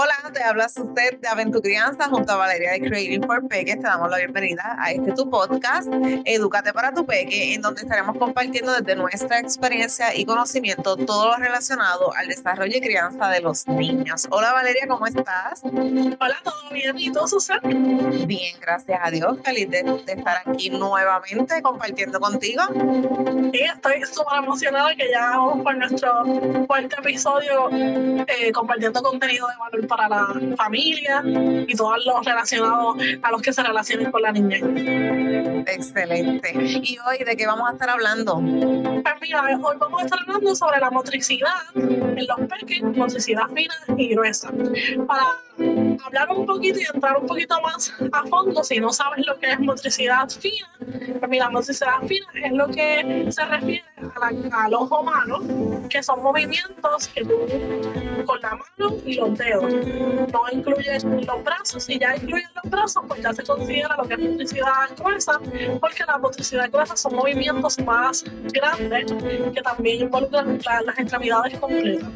Hola, te habla usted de Aventu Crianza junto a Valeria de Creating for Peque. Te damos la bienvenida a este tu podcast, Edúcate para tu Peque, en donde estaremos compartiendo desde nuestra experiencia y conocimiento todo lo relacionado al desarrollo y crianza de los niños. Hola Valeria, ¿cómo estás? Hola, ¿todo bien? ¿Y tú, Susana? Bien, gracias a Dios. Feliz de, estar aquí nuevamente compartiendo contigo. Sí, estoy súper emocionada que ya vamos por nuestro cuarto episodio eh, compartiendo contenido de valor para la familia y todos los relacionados a los que se relacionen con la niñez. Excelente. ¿Y hoy de qué vamos a estar hablando? Pues mira, hoy vamos a estar hablando sobre la motricidad en los peques, motricidad fina y gruesa. Para hablar un poquito y entrar un poquito más a fondo, si no sabes lo que es motricidad fina, pues mira, motricidad fina es lo que se refiere al ojo humano, que son movimientos que tú con la mano y los dedos. No incluye los brazos, si ya incluyen los brazos, pues ya se considera lo que es motricidad gruesa, porque la motricidad gruesa son movimientos más grandes que también involucran las extremidades completas.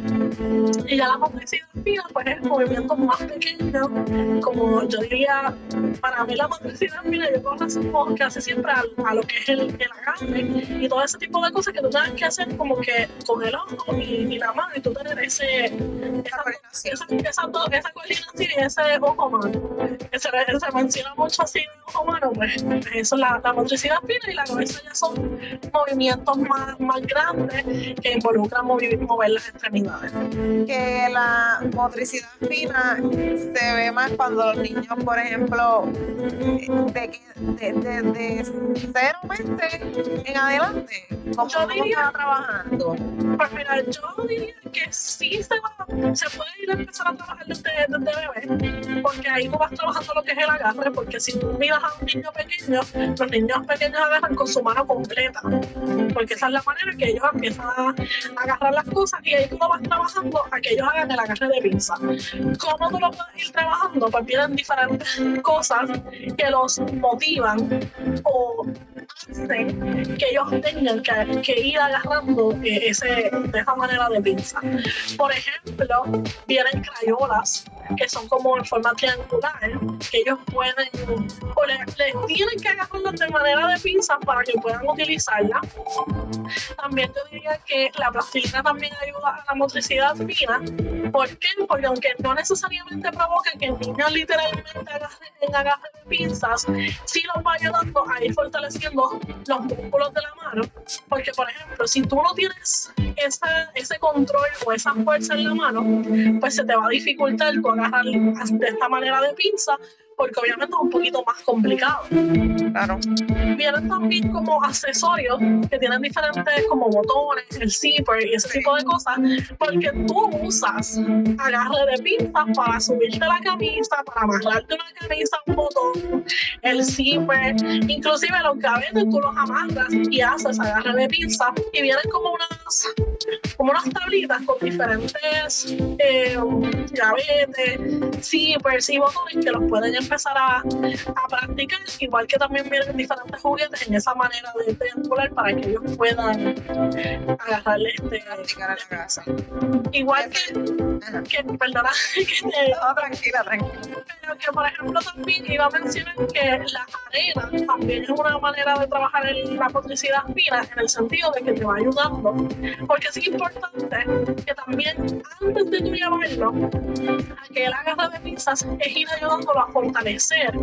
Y ya la motricidad fina, pues es movimientos más pequeños, como yo diría, para mí la motricidad fina, yo conozco casi siempre a, lo que es el, el agarre y todo ese tipo de cosas que tú tienes que hacer como que con el ojo y, la mano y tú tener ese, esa, esa, esa, esa coordinación y ese ojo mano. Que se, se menciona mucho así ojo mano, pues eso es la, la motricidad fina y la cabeza ya son movimientos más, más grandes que involucran mover, mover las extremidades. Que la motricidad fina se ve más cuando los niños, por ejemplo, de, de, de, de cero meses en adelante, ¿cómo yo diría, trabajando? Pues mira, yo diría que sí se, va, se puede ir a empezar a trabajar desde, desde bebé, porque ahí tú vas trabajando lo que es el agarre, porque si tú miras a un niño pequeño, los niños pequeños agarran con su mano completa, porque esa es la manera que ellos empiezan a agarrar las cosas y ahí tú vas trabajando a que ellos hagan el agarre de pinza. ¿Cómo tú lo puedes ir trabajando? Pues vienen diferentes cosas que los motivan o hacen que ellos tengan que, ir agarrando eh, ese, de esa manera de pinza. Por ejemplo, vienen crayolas que son como en forma triangular, que ellos pueden, o les, tienen que agarrarlas de manera de pinza para que puedan utilizarla. También yo diría que la plastilina también ayuda a la motricidad fina. ¿Por qué? Porque aunque no necesariamente provoca que el niño literalmente agarre, en agarre de pinzas, sí los va ayudando a ir fortaleciendo los músculos de la mano. Porque, por ejemplo, si tú no tienes esa, ese control o esa fuerza en la mano, pues se te va a dificultar tu agarrar de esta manera de pinza porque obviamente es un poquito más complicado. Claro. Vienen también como accesorios que tienen diferentes como botones, el zipper y ese tipo de cosas, porque tú usas agarre de pinzas para subirte la camisa, para amarrarte una camisa, un botón, el zipper, inclusive los gavetes tú los amarras y haces agarre de pinzas y vienen como unas como unas tablitas con diferentes eh, gavetes, zippers y botones que los pueden empezar a, a, practicar, igual que también vienen diferentes juguetes en esa manera de triangular para que ellos puedan agarrarle este practicar a la casa. Igual que, que perdona, que te, tranquila, tranquila. Pero que por ejemplo también iba a mencionar que la arena también es una manera de trabajar en la motricidad fina en el sentido de que te va ayudando, porque es importante que también antes de tú llevarlo a que él agarre de pinzas es ir ayudándolo a fortalecer fortalecer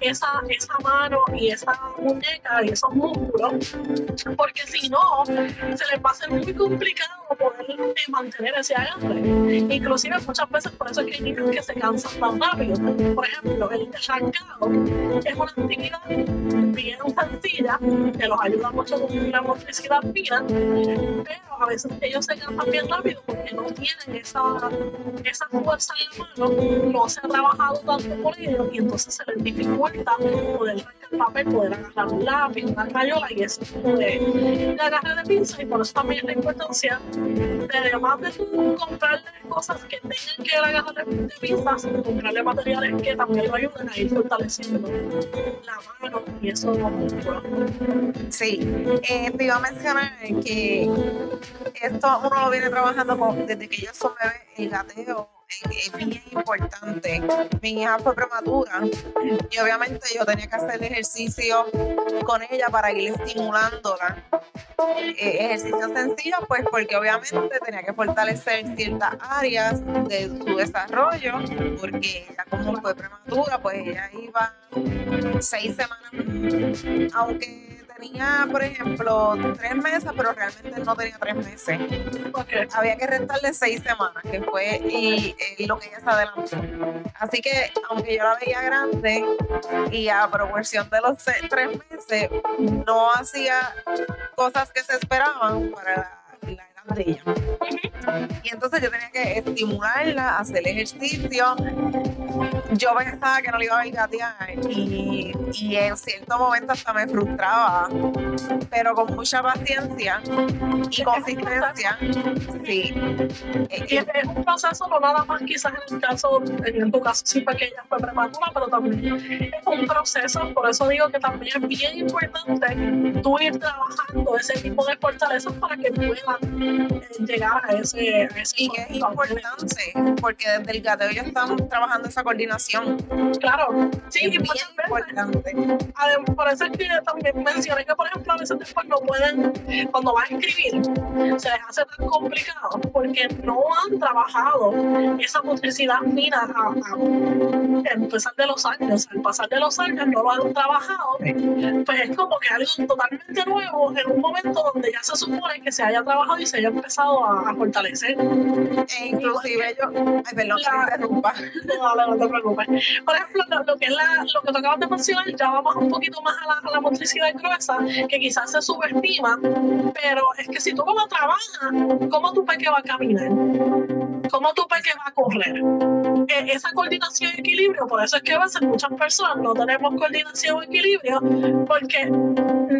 esa, esa mano y esa muñeca y esos músculos, porque si no, se les va a ser muy complicado poder mantener ese agarre. Inclusive muchas veces por eso es que hay que se cansan tan rápido. Por ejemplo, el arrancado es una actividad bien sencilla que los ayuda mucho con la motricidad fina, pero a veces ellos se cansan bien rápido porque no tienen esa, esa fuerza en la mano, no se ha trabajado tanto por ellos y entonces se les dificulta poder papel, poder agarrar un lápiz, una crayola y tipo de, de agarre de pinza y por eso también la importancia de además de comprarle cosas que tengan que agarrar de pinzas, comprarle materiales que también lo ayuden a ir fortaleciendo la mano y eso Sí, eh, te iba a mencionar que esto uno lo viene trabajando desde que ellos son bebés, el gateo es bien importante. Mi hija fue prematura y obviamente yo tenía que hacer ejercicio con ella para ir estimulándola. Eh, ejercicios sencillos, pues porque obviamente tenía que fortalecer ciertas áreas de su desarrollo, porque ella como fue prematura, pues ella iba seis semanas, aunque tenía, por ejemplo, tres meses, pero realmente no tenía tres meses. Había que restarle seis semanas, que fue y, lo que ella se adelantó. Así que, aunque yo la veía grande y a proporción de los tres meses, no hacía cosas que se esperaban para la, la ella. Y entonces yo tenía que estimularla, hacer ejercicio. Yo pensaba que no le iba a gatear y, y en cierto momento hasta me frustraba, pero con mucha paciencia y consistencia, sí. Y es un proceso, no nada más quizás en el caso, en tu caso sí pequeña fue prematura, pero también es un proceso, por eso digo que también es bien importante tú ir trabajando ese tipo de fortalezas para que puedan llegar a ese y que es importante, porque desde el gateo ya estamos trabajando esa coordinación. Claro, sí, es muchas importante. por eso es que también mencioné que, por ejemplo, a veces después no pueden, cuando van a escribir, se les hace tan complicado porque no han trabajado esa motricidad fina a, a, empezar de los años. Al pasar de los años no lo han trabajado, pues es como que algo totalmente nuevo en un momento donde ya se supone que se haya trabajado y se haya empezado a, a fortalecer e inclusive yo, ay, perdón, la, interrumpa. No, no te preocupes. Por ejemplo, lo, que es la, lo que tú acabas de mencionar, ya vamos un poquito más a la, a la motricidad gruesa, que quizás se subestima, pero es que si tú como trabajas, ¿cómo tu peque va a caminar? ¿Cómo tu peque va a correr? E, esa coordinación y equilibrio, por eso es que a veces muchas personas no tenemos coordinación o equilibrio, porque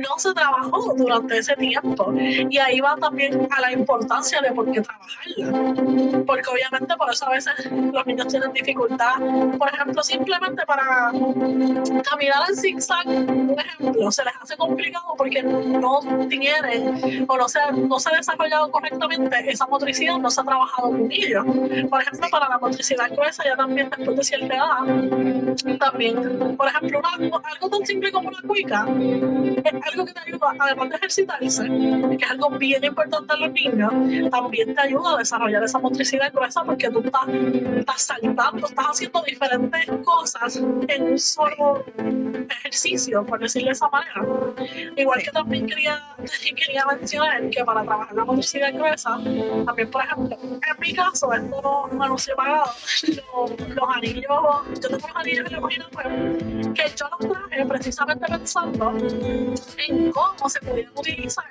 no se trabajó durante ese tiempo. Y ahí va también a la importancia de por qué trabajarla. Porque obviamente por eso a veces los niños tienen dificultad, por ejemplo, simplemente para caminar en zigzag, un ejemplo, se les hace complicado porque no tienen o no se, no se ha desarrollado correctamente esa motricidad, no se ha trabajado con ellos. Por ejemplo, para la motricidad gruesa ya también después de cierta edad, también, por ejemplo, algo tan simple como una cuica, es algo que te ayuda, además de ejercitarse, que es algo bien importante en los niños, también te ayuda a desarrollar esa motricidad gruesa porque tú estás, estás saltando, estás haciendo diferentes cosas en un solo ejercicio, por decirlo de esa manera. Igual que también quería, quería mencionar que para trabajar la motricidad gruesa, también, por ejemplo, en mi caso, esto no, no lo he pagado, los, los, anillos, yo tengo los anillos en la página web, que yo los traje precisamente pensando en cómo se podían utilizar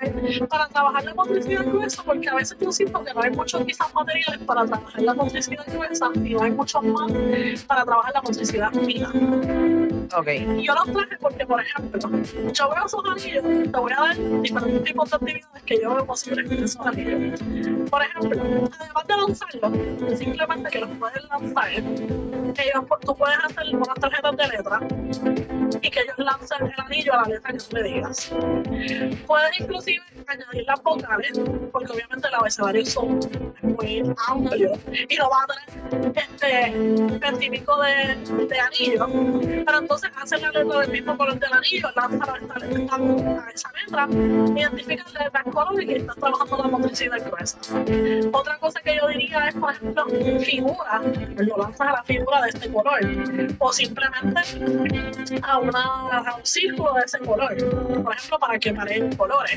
para trabajar la motricidad gruesa, porque a veces yo siento que no hay muchos quizás materiales para trabajar la motricidad gruesa y no hay muchos más para trabajar la motricidad fina. Okay. Y yo los traje porque, por ejemplo, yo veo esos anillos, te voy a dar diferentes tipos de actividades que yo veo posibles con esos anillos. Por ejemplo, además de lanzarlos, simplemente que los puedes lanzar, ellos, tú puedes hacer unas tarjetas de letra y que ellos lancen el anillo a la letra que tú le digas. Puedes inclusive añadir las vocales, porque obviamente el abecedario son muy amplios y no va a tener este científico de, de anillo, pero entonces hacen la letra del mismo color del anillo, lanzan a esa letra, identifican letras colores y estás trabajando la motricidad gruesa. Otra cosa que yo diría es, por ejemplo, figura, lo lanzas a la figura de este color, o simplemente a, una, un círculo de ese color, por ejemplo, para que mareen colores.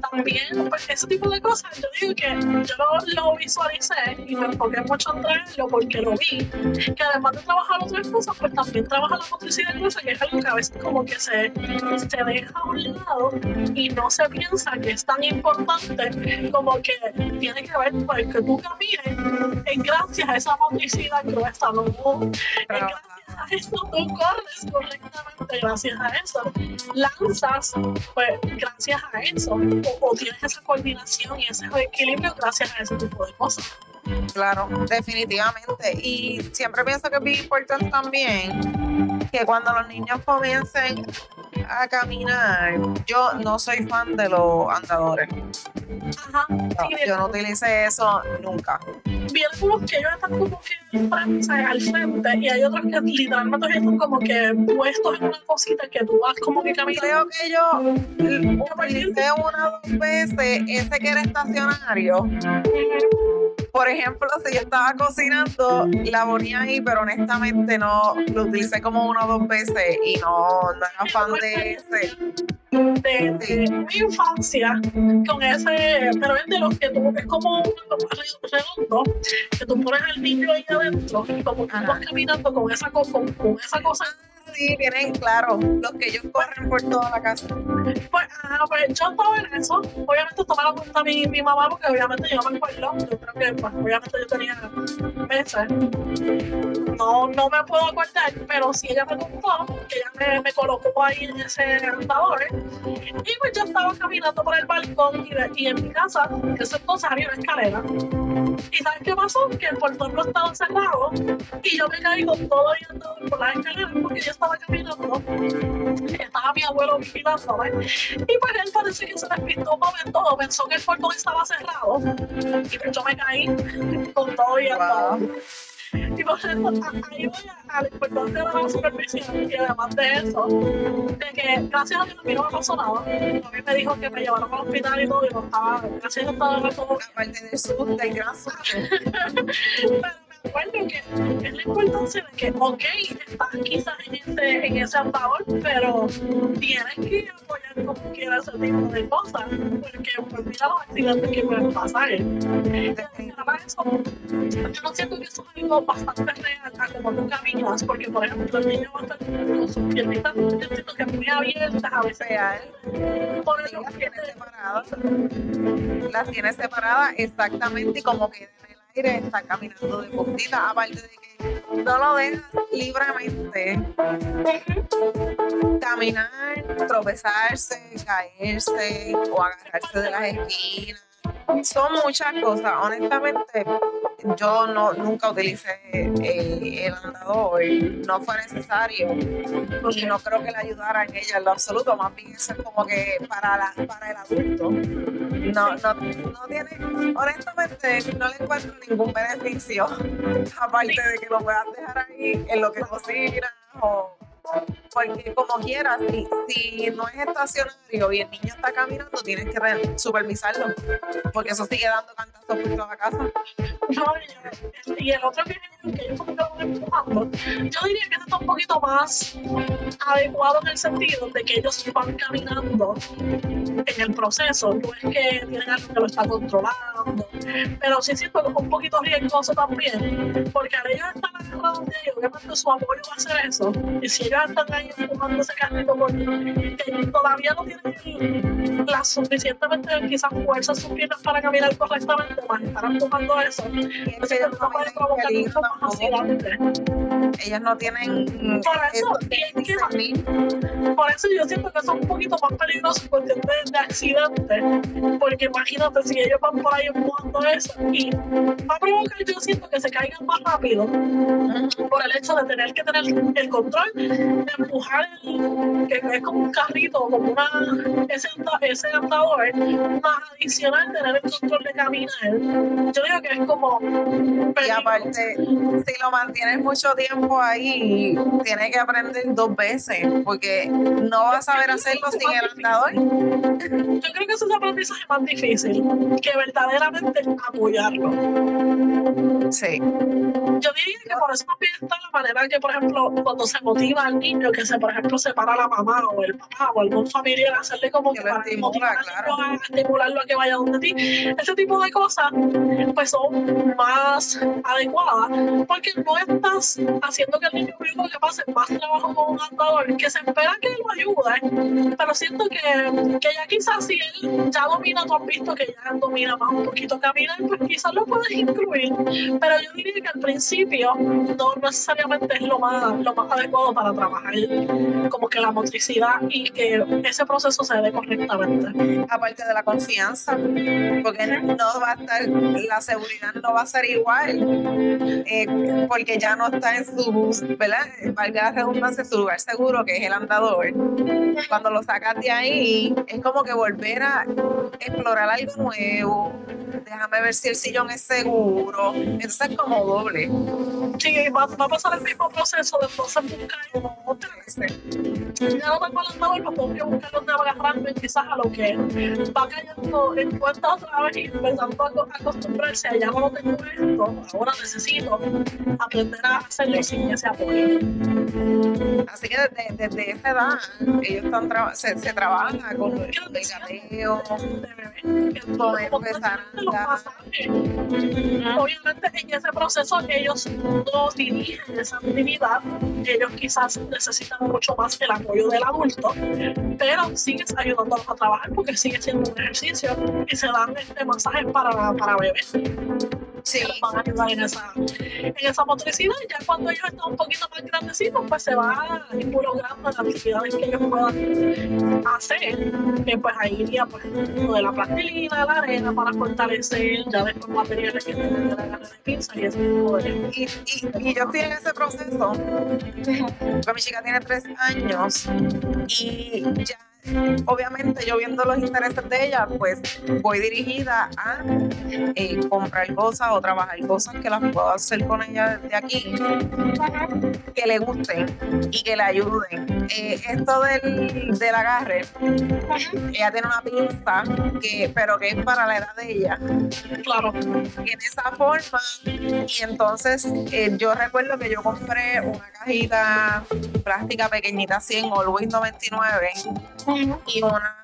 También, pues, ese tipo de cosas, yo digo que yo lo, visualicé y me enfoqué mucho en traerlo porque lo vi, que además de trabajar otras cosas, pues también trabaja la motricidad gruesa, que es algo que a veces como que se, se deja a un lado y no se piensa que es tan importante como que tiene que ver el que tú camines, es gracias a esa motricidad gruesa, no es gracias a eso tú corres correctamente gracias a eso. Lanzas, pues gracias a eso. O, tienes esa coordinación y ese equilibrio gracias a ese tipo de cosas. Claro, definitivamente. Y siempre pienso que es bien importante también que cuando los niños comiencen a caminar, yo no soy fan de los andadores. Ajá. No, sí, yo no utilicé eso nunca. vienen unos que ellos están como que o sea, al frente y hay otros que literalmente están como que puestos en una cosita que tú vas como que caminando. Creo que yo utilicé una o dos veces ese que era estacionario. Por ejemplo, si yo estaba cocinando, la ponía ahí, pero honestamente no lo utilicé como una o dos veces y no, no era fan de ese. de, de mi infancia con ese, pero es de los que tú, es como un redondo, que tú pones al niño ahí adentro y como tú vas caminando con esa, co- con, con esa cosa, Sí, tienen, claro, los que ellos corren por toda la casa. pues, ah, pues yo estaba en eso, obviamente lo cuenta mi, mi mamá porque obviamente yo no me acuerdo, yo creo que pues, obviamente yo tenía meses, no, no me puedo acordar, pero sí ella me contó que ella me, me colocó ahí en ese andador y pues yo estaba caminando por el balcón y, de- y en mi casa, que eso entonces había una escalera. ¿Y sabes qué pasó? Que el portón no estaba cerrado y yo me caí con todo y andador por las escaleras porque yo estaba caminando. Estaba mi abuelo vigilándome y pues él parece que se despistó un momento pensó que el portón estaba cerrado y pues yo me caí con todo y. Y por a- ahí voy a- a la importancia de la supervisión y además de eso, de que gracias a Dios a mí no me pasó nada. A mí me dijo que me llevaron al hospital y todo, y no estaba, gracias a Dios estaba todo Aparte del susto, susto. pero me acuerdo que es la importancia de que, ok, estás quizás en ese, en ese andador, pero tienes que apoyar como quiera ese tipo de cosas, porque pues mira los accidentes que pueden pasar. Para eso, yo no siento que eso es algo bastante real a como tú caminas, porque por ejemplo el niño va a estar con sus piernitas, yo siento que muy abiertas, a veces por Sí, el las tiene separadas. Las tiene separadas exactamente como que aire está caminando de puntita. Aparte de que no lo dejas libremente caminar, tropezarse, caerse o agarrarse de las esquinas. Son muchas cosas. Honestamente, yo no nunca utilicé eh, el andador. No fue necesario y no creo que le ayudara en ella en lo absoluto, más bien eso es como que para, la, para el adulto. No, no, no tiene, honestamente, no le encuentro ningún beneficio, aparte de que lo puedas dejar ahí en lo que cocinas o porque como quieras, si, si no es estacionario y el niño está caminando, tienes que supervisarlo, porque eso sigue dando cantazos por toda la casa. No, y, el otro que, que yo yo diría que está un poquito más adecuado en el sentido de que ellos van caminando en el proceso, no es que tienen algo que lo está controlando, pero sí siento que es un poquito riesgoso también, porque al ellos están agarrados de ellos, obviamente su apoyo va a hacer eso, y si están ahí empujando ese carrito por que todavía no tienen la suficientemente quizás fuerza en sus piernas para caminar correctamente, más estar empujando eso, entonces no puede provocar Ellos no tienen Por eso, y es que-. Por eso yo siento que es un poquito más peligroso en cuestión de, de accidentes, porque imagínate si ellos van por ahí empujando eso y va a provocar, yo siento que se caigan más rápido por el hecho de tener que tener el control de empujar el, que es como un carrito, como una, ese, ese andador, más adicional tener el control de caminar. Yo digo que es como Y aparte, si lo mantienes mucho tiempo ahí, tienes que aprender dos veces, porque no vas a saber hacerlo sin el andador. Yo creo que ese es el aprendizaje más difícil, que verdaderamente apoyarlo. Sí. Yo diría que por eso también está la manera que, por ejemplo, cuando se motiva al niño, que se, por ejemplo, se para la mamá o el papá o algún familiar, hacerle como Que que para estimula, motivar al claro. a estimularlo a que vaya donde ti. Ese tipo de cosas, pues son más adecuadas, porque no estás haciendo que el niño mismo le pase más trabajo con un andador, que se espera que lo ayude, pero siento que, que ya quizás si él ya domina, tú has visto que ya domina más un poquito caminar, pues quizás lo puedes incluir, pero yo diría que al principio no necesariamente es lo más, lo más adecuado para trabajar como que la motricidad y que ese proceso se dé correctamente. Aparte de la confianza, porque no va a estar, la seguridad no va a ser igual, eh, porque ya no está en su, ¿verdad? Valga la redundancia, su lugar seguro, que es el andador. Cuando lo sacas de ahí, es como que volver a explorar algo nuevo, déjame ver si el sillón es seguro. Entonces es como doble. Sí, va, va a pasar el mismo proceso de entonces buscar otra vez. Ya no tengo el andador, pues tengo que buscar donde agarrarme quizás a lo que va cayendo en cuenta otra vez y empezando a acostumbrarse ya no tengo esto, ahora necesito aprender a hacerlo que se apoye. Así que desde, desde esa edad ellos están tra se, se trabaja con el gateo, con empezar Obviamente en ese proceso ellos no dirigen esa actividad, ellos quizás necesitan mucho más el apoyo del adulto, pero sigues ayudándolos a trabajar porque sigue siendo un ejercicio y se dan este masajes para, para bebés. Sí. van a ayudar en esa, en esa motricidad. Ya cuando ellos están un poquito más grandecitos, pues se va involucrando en las actividades que ellos puedan hacer. Que pues ahí iría pues, lo de la plastilina, la arena para fortalecer, ya después materiales que tienen de la gana de pinza y ese tipo de. Y, y, y yo estoy en ese proceso. Porque mi chica tiene tres años y ya obviamente yo viendo los intereses de ella, pues voy dirigida a eh, comprar cosas o trabajar cosas que las puedo hacer con ella desde aquí, que le gusten y que le ayuden. Eh, esto del, del agarre, ella tiene una pinza, que, pero que es para la edad de ella. Claro. Tiene esa forma y entonces eh, yo recuerdo que yo compré una cajita plástica pequeñita así en Always 99 y una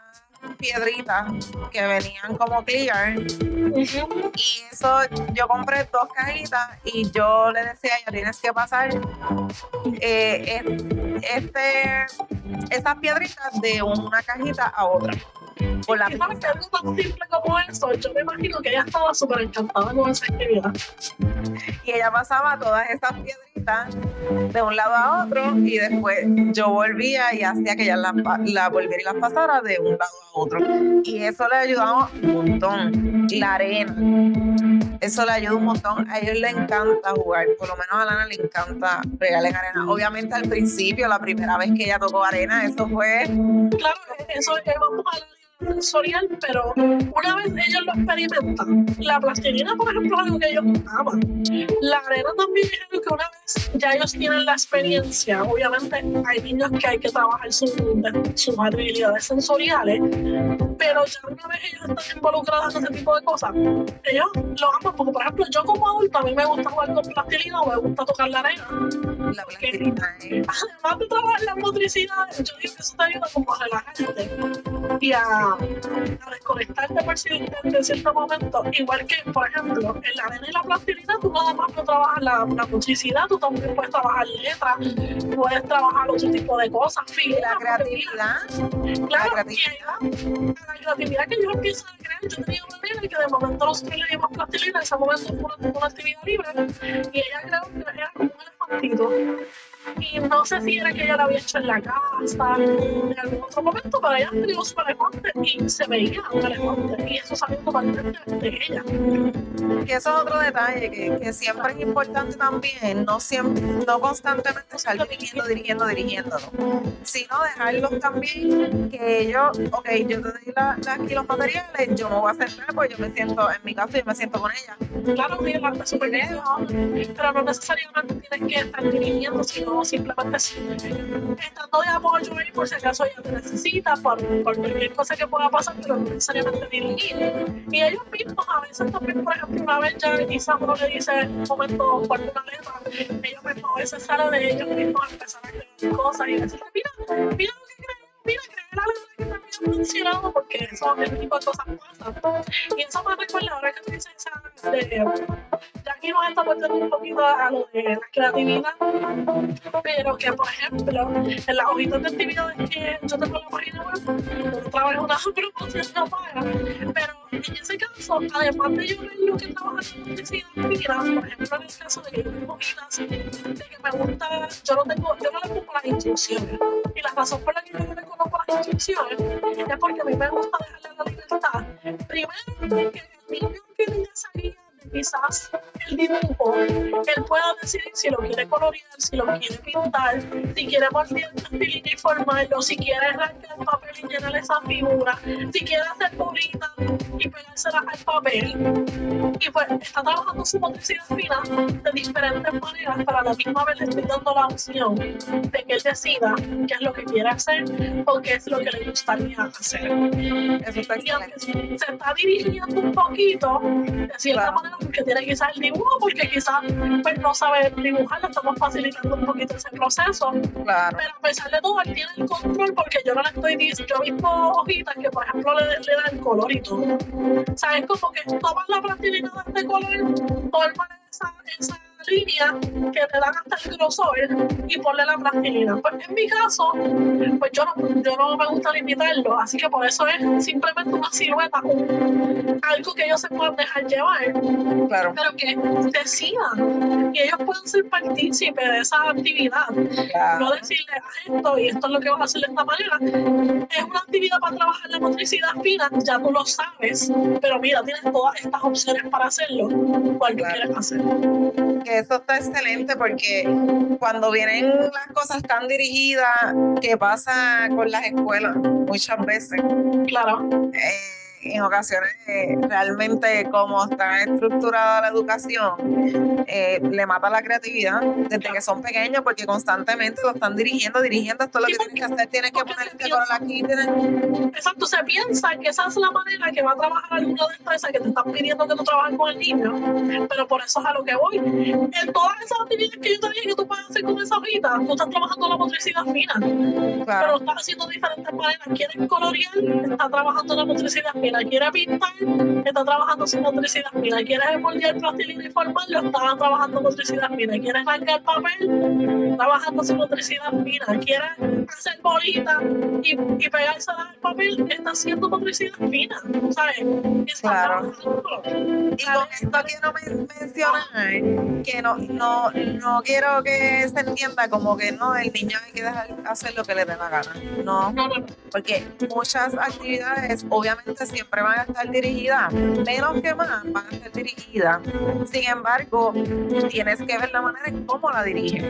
piedrita que venían como clear. Y eso yo compré dos cajitas y yo le decía ya tienes que pasar eh, este esas piedritas de una cajita a otra por la que algo tan simple como eso, yo me imagino que ella estaba súper encantada con esa actividad. y ella pasaba todas esas piedritas de un lado a otro y después yo volvía y hacía que ella la, volviera y las pasara de un lado a otro. Y eso le ayudaba un montón. La arena. Eso le ayuda un montón. A ellos les encanta jugar, por lo menos a Lana le encanta regalar en arena. Obviamente al principio, la primera vez que ella tocó arena, eso fue Claro, eso es, vamos a sensorial, pero una vez ellos lo experimentan, la plastilina, por ejemplo, es algo que ellos aman. La arena también es algo que una vez ya ellos tienen la experiencia, obviamente hay niños que hay que trabajar sus sus habilidades sensoriales, pero ya una vez ellos están involucrados en ese tipo de cosas, ellos lo aman, porque por ejemplo yo como adulto a mí me gusta jugar con plastilina o me gusta tocar la arena, la plastilina. eh. además de trabajar la motricidad, yo digo que eso te ayuda como a relajarte y a, a desconectarte por cierto, en cierto momento. Igual que, por ejemplo, en la arena y la plastilina, tú nada más no trabajas la, la motricidad, tú también puedes trabajar letras, puedes trabajar otro tipo de cosas, figuras, la creatividad. Claro, la y ella, la creatividad que ellos empiezan a crear, yo tenía una nena que de momento nosotros le dimos plastilina, en ese momento fue una, una actividad libre, y ella creó que era como un elefantito. Y no sé si era que ella la había hecho en la casa, en algún otro momento, pero ella tenía su elefante y se veía un elefante, y eso salió totalmente de ella. Que eso es otro detalle que, que siempre es importante también, no siempre, no constantemente estar dirigiendo, dirigiendo, dirigiéndolo, sino dejarlos también que ellos, ok, yo te doy la, la- aquí los materiales, yo me voy a centrar, pues yo me siento en mi casa y me siento con ella. Claro, sí, la súper bien, pero no necesariamente tienes que estar dirigiendo, sino simplemente estando de apoyo ahí por si acaso ella te necesita, por, por cualquier cosa que pueda pasar, pero no necesariamente dirigir. Y ellos mismos, a veces también, por ejemplo, una vez ya quizás uno le dice un momento por una letra, ellos mismos a veces salen de ellos mismos a empezar a crear cosas y decir, mira, mira lo que creo, mira, creé letra que también funcionado, porque eso, ese tipo de cosas pasan. Y eso me recuerda ahora que tú dices de Jackie sí nos está volviendo un poquito a lo de la creatividad, pero que, por ejemplo, en las hojitas de actividades que yo tengo en la página web, no trabajo una promoción no paga, pero en ese caso, además de yo lo que trabaja en la por ejemplo, en el caso de que yo tengo de que me gusta, yo no tengo, yo no le pongo las instrucciones. Y la razón por la que yo no le conozco las instrucciones es porque a mí me gusta dejarle la libertad. Primero, que el niño que tenga esa guía quizás el dibujo, él pueda decidir si lo quiere colorear, si lo quiere pintar, si quiere moldear plastilina y formarlo, si quiere arrancar el papel y llenar esa figura, si quiere hacer bolitas y pegárselas al papel. Y pues está trabajando su motricidad fina de diferentes maneras, pero a la misma vez le estoy dando la opción de que él decida qué es lo que quiere hacer o qué es lo que le gustaría hacer. Eso está Y aunque se está dirigiendo un poquito, de cierta manera, porque tiene quizás el dibujo, porque quizás pues, no sabe dibujar, le estamos facilitando un poquito ese proceso. Claro. Pero a pesar de todo, él tiene el control porque yo no le estoy diciendo, yo he visto hojitas que, por ejemplo, le, le dan color y todo. ¿Sabes? Como que toman la plastilina de este color, forman esa, esa línea que te dan hasta el grosor y ponle la plastilina. Pues en mi caso, pues yo no, yo no me gusta limitarlo, así que por eso es simplemente una silueta, algo que ellos se puedan dejar llevar Claro. pero que decidan y ellos puedan ser partícipes de esa actividad. No claro. decirle haz esto y esto es lo que vas a hacer de esta manera. Es una actividad para trabajar la motricidad fina, ya tú lo sabes, pero mira, tienes todas estas opciones para hacerlo. ¿Cuál tú Claro. quieres hacer? Que eso está excelente porque cuando vienen las cosas tan dirigidas, ¿qué pasa con las escuelas? Muchas veces. Claro, eh, en ocasiones realmente como está estructurada la educación, eh, le mata la creatividad desde que son pequeños porque constantemente lo están dirigiendo, dirigiendo, esto es lo que tienes que hacer, tienes que poner este color aquí, tienes- exacto. Se piensa que esa es la manera que va a trabajar alguno de estas esas que te están pidiendo que tú trabajes con el niño, pero por eso es a lo que voy. En todas esas actividades que yo te dije que tú puedes hacer con esa hojita, tú estás trabajando la motricidad fina. pero claro, lo está haciendo de diferentes maneras. Quiere colorear, está trabajando la motricidad fina. Quiere pintar, está trabajando su motricidad fina. Quiere moldear plastilina y formarlo, está trabajando motricidad fina. Quiere arrancar papel, trabajando su motricidad fina. Quiere hacer bolitas y, y pegársela al papel, está haciendo motricidad fina. ¿Sabes? Está Claro. trabajando. Y con esto quiero men- mencionar que no, no, no quiero que se entienda como que no, el niño hay que dejar hacer lo que le dé la gana. No, No, porque muchas actividades obviamente siempre van a estar dirigidas, menos que más van a estar dirigidas. Sin embargo, tienes que ver la manera en cómo la diriges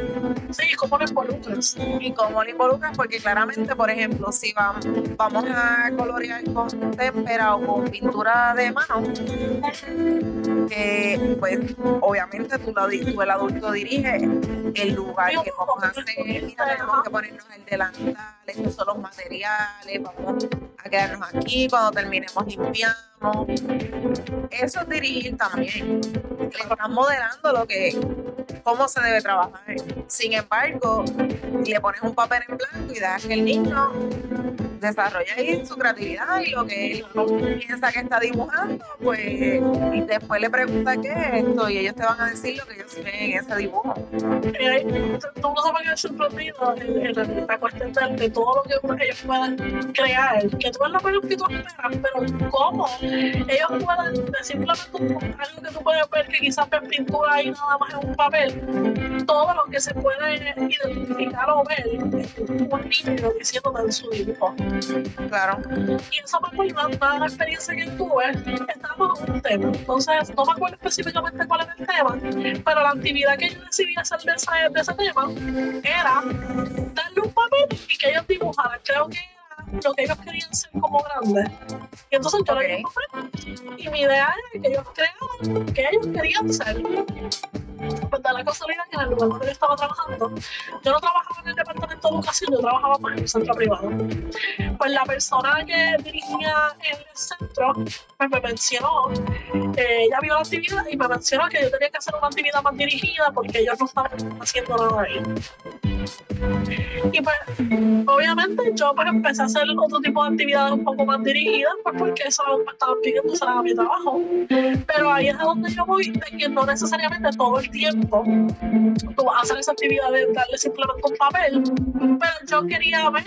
Sí, ¿cómo lo involucras? y cómo la involucras, porque claramente, por ejemplo, si vamos, vamos a colorear con témpera o con pintura de mano, que pues obviamente tú, lo el adulto dirige el lugar que vamos a hacer, mira, tenemos que ponernos el delantal, estos son los materiales, vamos a quedarnos aquí, cuando terminemos limpiamos. Eso es dirigir también. Le estás modelando lo que, cómo se debe trabajar. Sin embargo, le pones un papel en blanco y dejas que el niño desarrolle ahí su creatividad y lo que él piensa que está dibujando, pues, y después le pregunta qué es esto y ellos te van a decir lo que ellos ven en ese dibujo. Eh, tú no a quedar sorprendidos en, la cuestión de, todo lo que ellos puedan crear, que tú es lo menos que tú esperas, pero cómo ellos pueden, de simplemente algo que tú puedes ver que quizás es pintura y nada más en un papel, todo lo que se puede identificar o ver un niño diciéndote en su dibujo. Claro, Y eso me acuerdo de una experiencia que tuve, estábamos en un tema, entonces no me acuerdo específicamente cuál era el tema, pero la actividad que yo decidí hacer de ese, de ese tema era darle un papel y que ellos dibujaran, creo que lo que ellos querían ser como grandes. Y entonces yo un papel y mi idea era que ellos crearan que ellos querían ser. Pues da la casualidad que en el lugar donde yo estaba trabajando, yo no trabajaba en el departamento de Educación, yo trabajaba más en un centro privado. Pues la persona que dirigía el centro pues me mencionó, eh, ella vio la actividad y me mencionó que yo tenía que hacer una actividad más dirigida porque ellos no estaban haciendo nada ahí. Y pues, obviamente, yo pues empecé a hacer otro tipo de actividades un poco más dirigidas, pues porque eso me estaba pidiendo, eso era mi trabajo. Pero ahí es a donde yo voy, de que no necesariamente todo el tiempo tú vas a hacer esa actividad de darle simplemente un papel, pero yo quería ver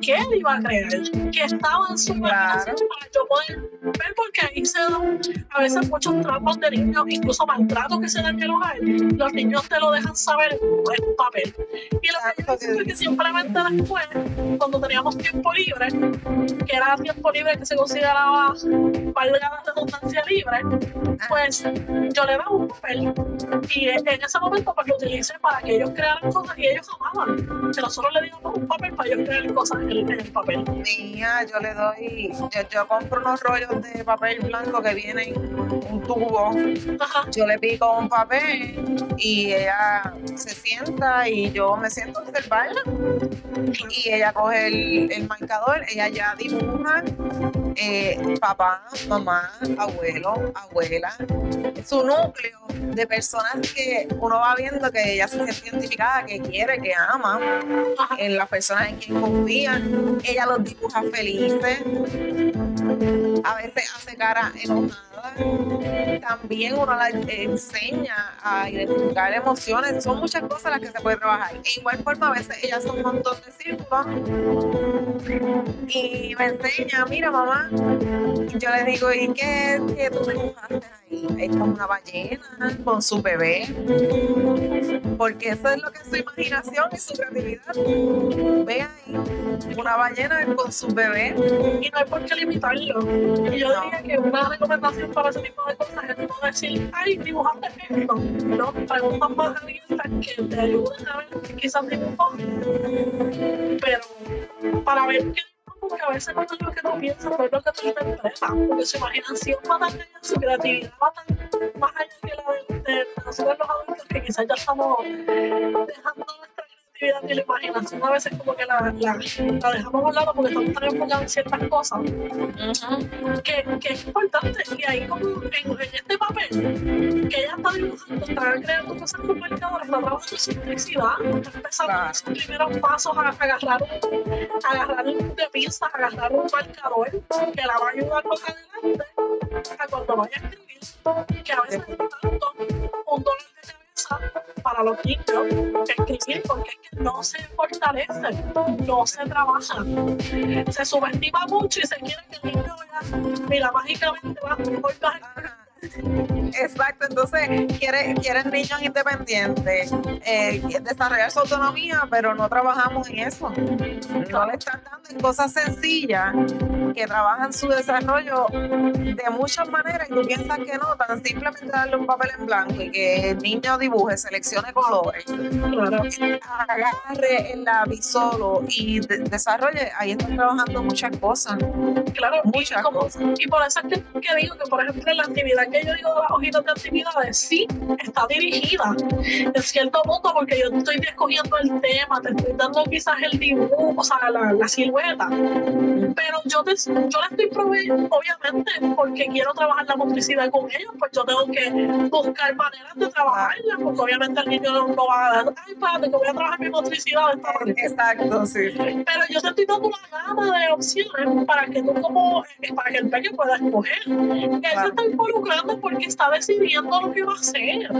qué él iba a creer, que estaba en su claro. para yo poder ver, porque ahí se dan a veces muchos tramos de niños, incluso maltrato que se dan en el hogar, los niños te lo dejan saber en un papel. Y lo que que simplemente después, cuando teníamos tiempo libre, que era tiempo libre que se consideraba, valga la redundancia libre, pues yo le daba un papel y en ese momento pues lo utilicé para que ellos crearan cosas y ellos amaban. Que nosotros le dimos un papel para ellos crear cosas en el, papel. Mía, yo le doy yo, yo, compro unos rollos de papel blanco que vienen un tubo. Yo le pico un papel y ella se sienta y yo me siento a y ella coge el, el marcador ella ya dibuja eh, papá, mamá, abuelo, abuela, su núcleo de personas que uno va viendo que ella se siente identificada, que quiere, que ama, en las personas en quien confía. Ella los dibuja felices, a veces hace cara enojada. También uno la enseña a identificar emociones. Son muchas cosas las que se puede trabajar. E igual forma, a veces ella hace un montón de círculos y me enseña, mira mamá, yo le digo, ¿y qué, qué tú dibujaste ahí? Es como una ballena con su bebé. Porque eso es lo que es su imaginación y su creatividad. Ve ahí, una ballena con su bebé. Y no hay por qué limitarlo. Y yo diría que una recomendación para ese tipo de cosas es no decir, ay, dibujaste esto. No, preguntas más abiertas que te ayuden a ver quizás dibujó. Pero para ver qué a veces no es lo que tú piensas, no es lo que tú interpretas, porque su imaginación va tan allá, su creatividad va más allá que la de, de nosotros los adultos, que quizás ya estamos dejando creatividad y la imaginación a veces como que la, la, la dejamos a un lado porque estamos tan enfocados en ciertas cosas que, que, es importante. Y ahí como en, en, este papel que ella está dibujando, está creando cosas complicadas, está trabajando su electricidad, está empezando claro. sus primeros pasos a, agarrar un, a agarrar de pinzas, agarrar un marcador que la va a ayudar más adelante a cuando vaya a escribir, que a veces es tanto un dolor de para los niños escribir porque es que no se fortalece, no se trabaja. Se subestima mucho y se quiere que el niño vea, mira, mágicamente va a Exacto, entonces quieren, quieren niños independientes, eh, desarrollar su autonomía, pero no trabajamos en eso. No le están dando en cosas sencillas que trabajan su desarrollo de muchas maneras y tú piensas que no, tan simplemente darle un papel en blanco y que el niño dibuje, seleccione colores, claro. agarre el lápiz solo y de desarrolle, ahí están trabajando muchas cosas. Claro, muchas y cosas. Y por eso es que, que digo que, por ejemplo, la actividad que yo digo de las hojitas de actividades, sí, está dirigida en cierto punto porque yo estoy escogiendo el tema, te estoy dando quizás el dibujo, o sea, la, la silueta, pero yo, te, yo la estoy proveyendo, obviamente, porque quiero trabajar la motricidad con ellos, pues yo tengo que buscar maneras de trabajarla, porque obviamente el niño no va a dar, ay, padre, que voy a trabajar mi motricidad de esta manera. Exacto, sí. Pero yo te estoy dando una gama de opciones para que tú como, para que el pequeño pueda escoger. Él se está involucrando porque está decidiendo lo que va a hacer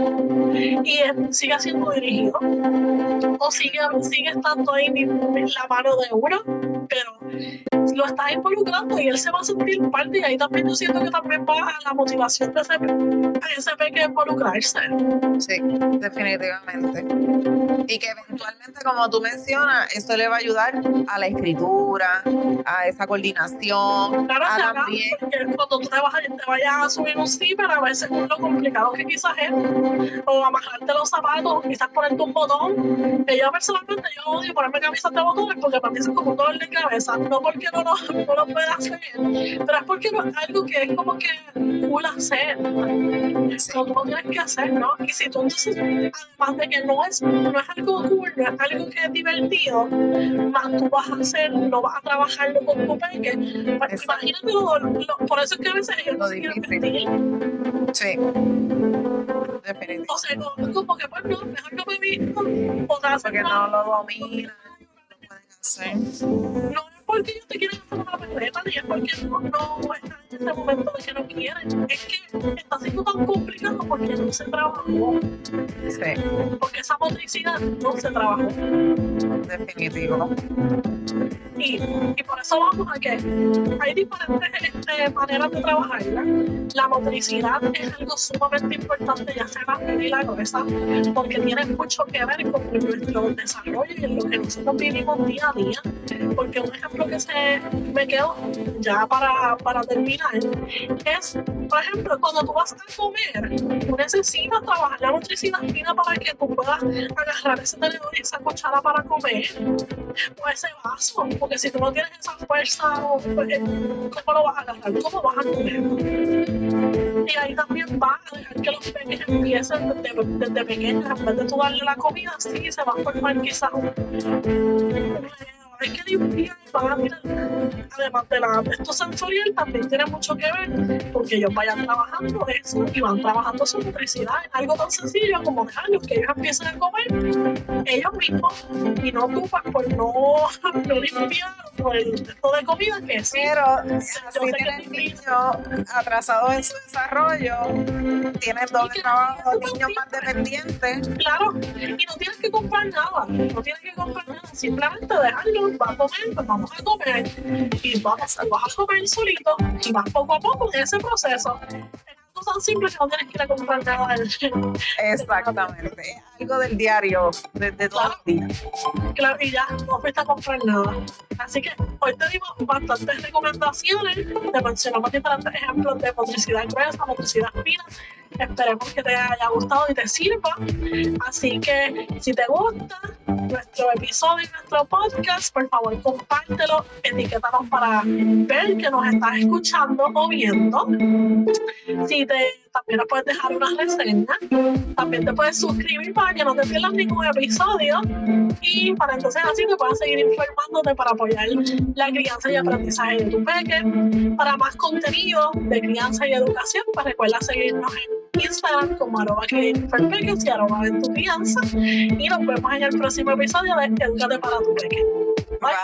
y sigue siendo dirigido o sigue, sigue estando ahí en la mano de uno, pero lo está involucrando y él se va a sentir parte y ahí también yo siento que también va a la motivación de ese, ese pequeño involucrarse. Sí, definitivamente. Y que eventualmente, como tú mencionas, esto le va a ayudar a la escritura, a esa coordinación. Claro, a también... porque cuando tú te, vas a, te vayas a subir un zipper, a veces lo complicado que quizás es, o amarrarte los zapatos, quizás ponerte un botón. Que yo personalmente yo odio ponerme camisas de botones porque para mí es como un dolor de cabeza, no porque no lo, no lo pueda hacer, pero es porque no, algo que es como que cool hacer, no tú lo tienes que hacer, ¿no? Y si tú entonces, además de que no es, no es algo cool, no es algo que es divertido, más tú vas a hacer, no vas a trabajarlo con tu peque, pues imagínate lo, lo, por eso es que a veces ellos no se quieren vestir. Sí. Definitivamente. O sea, no, como que pues no, mejor no me visto, o sea, porque no lo dominan, no pueden hacer. No es porque ellos te quieren hacer una perreta, ni es porque no, no están en ese momento de que no quieren. Es que está siendo tan complicado porque no se trabajó. Sí, Porque esa motricidad no se trabajó. definitivo. Y, y por eso vamos a que hay diferentes este, maneras de trabajarla. La motricidad es algo sumamente importante, ya sea la piel y la gruesa, porque tiene mucho que ver con nuestro desarrollo y en lo que nosotros vivimos día a día. Porque un ejemplo que se me quedó ya para, para terminar es, por ejemplo, cuando tú vas a comer, tú necesitas trabajar la motricidad fina para que tú puedas agarrar ese tenedor y esa cuchara para comer o ese vaso, porque si tú no tienes esa fuerza, o, eh, ¿cómo lo vas a agarrar? ¿Cómo vas a comer? Y ahí también va a dejar que los pequeños empiecen desde, desde pequeños, en vez de tú darle la comida, sí, se va a formar quizás un, hay que además de la, esto sensorial también tiene mucho que ver porque ellos vayan trabajando eso y van trabajando su motricidad en algo tan sencillo como dejarlos que ellos empiecen a comer ellos mismos y no pues, por no, no limpiar por el resto de comida que sí Pero que tienen es niños atrasados en su desarrollo, tienen doble trabajo, no niños más dependientes. Claro, y no tienes que comprar nada, no tienes que comprar nada, simplemente dejarlo, va a comer, pues vamos a comer, y vamos, vas a comer solito, y vas poco a poco en ese proceso. Es tan simple que no tienes que ir a comprar nada. Exactamente. Es algo del diario, de, de todos los días. Claro, y ya no fuiste a comprar nada. Así que hoy te dimos bastantes recomendaciones, te mencionamos diferentes ejemplos de motricidad gruesa, motricidad fina. Esperemos que te haya gustado y te sirva. Así que si te gusta nuestro episodio y nuestro podcast, por favor compártelo, etiquétanos para ver que nos estás escuchando o viendo. Si te, también nos puedes dejar una reseña, también te puedes suscribir para que no te pierdas ningún episodio y para entonces así te puedas seguir informándote para apoyar la crianza y aprendizaje de tu peque. Para más contenido de crianza y educación, pues recuerda seguirnos en Instagram como arroba Peques y arroba en tu crianza. Y nos vemos en el próximo episodio de Educate para tu peque. Bye.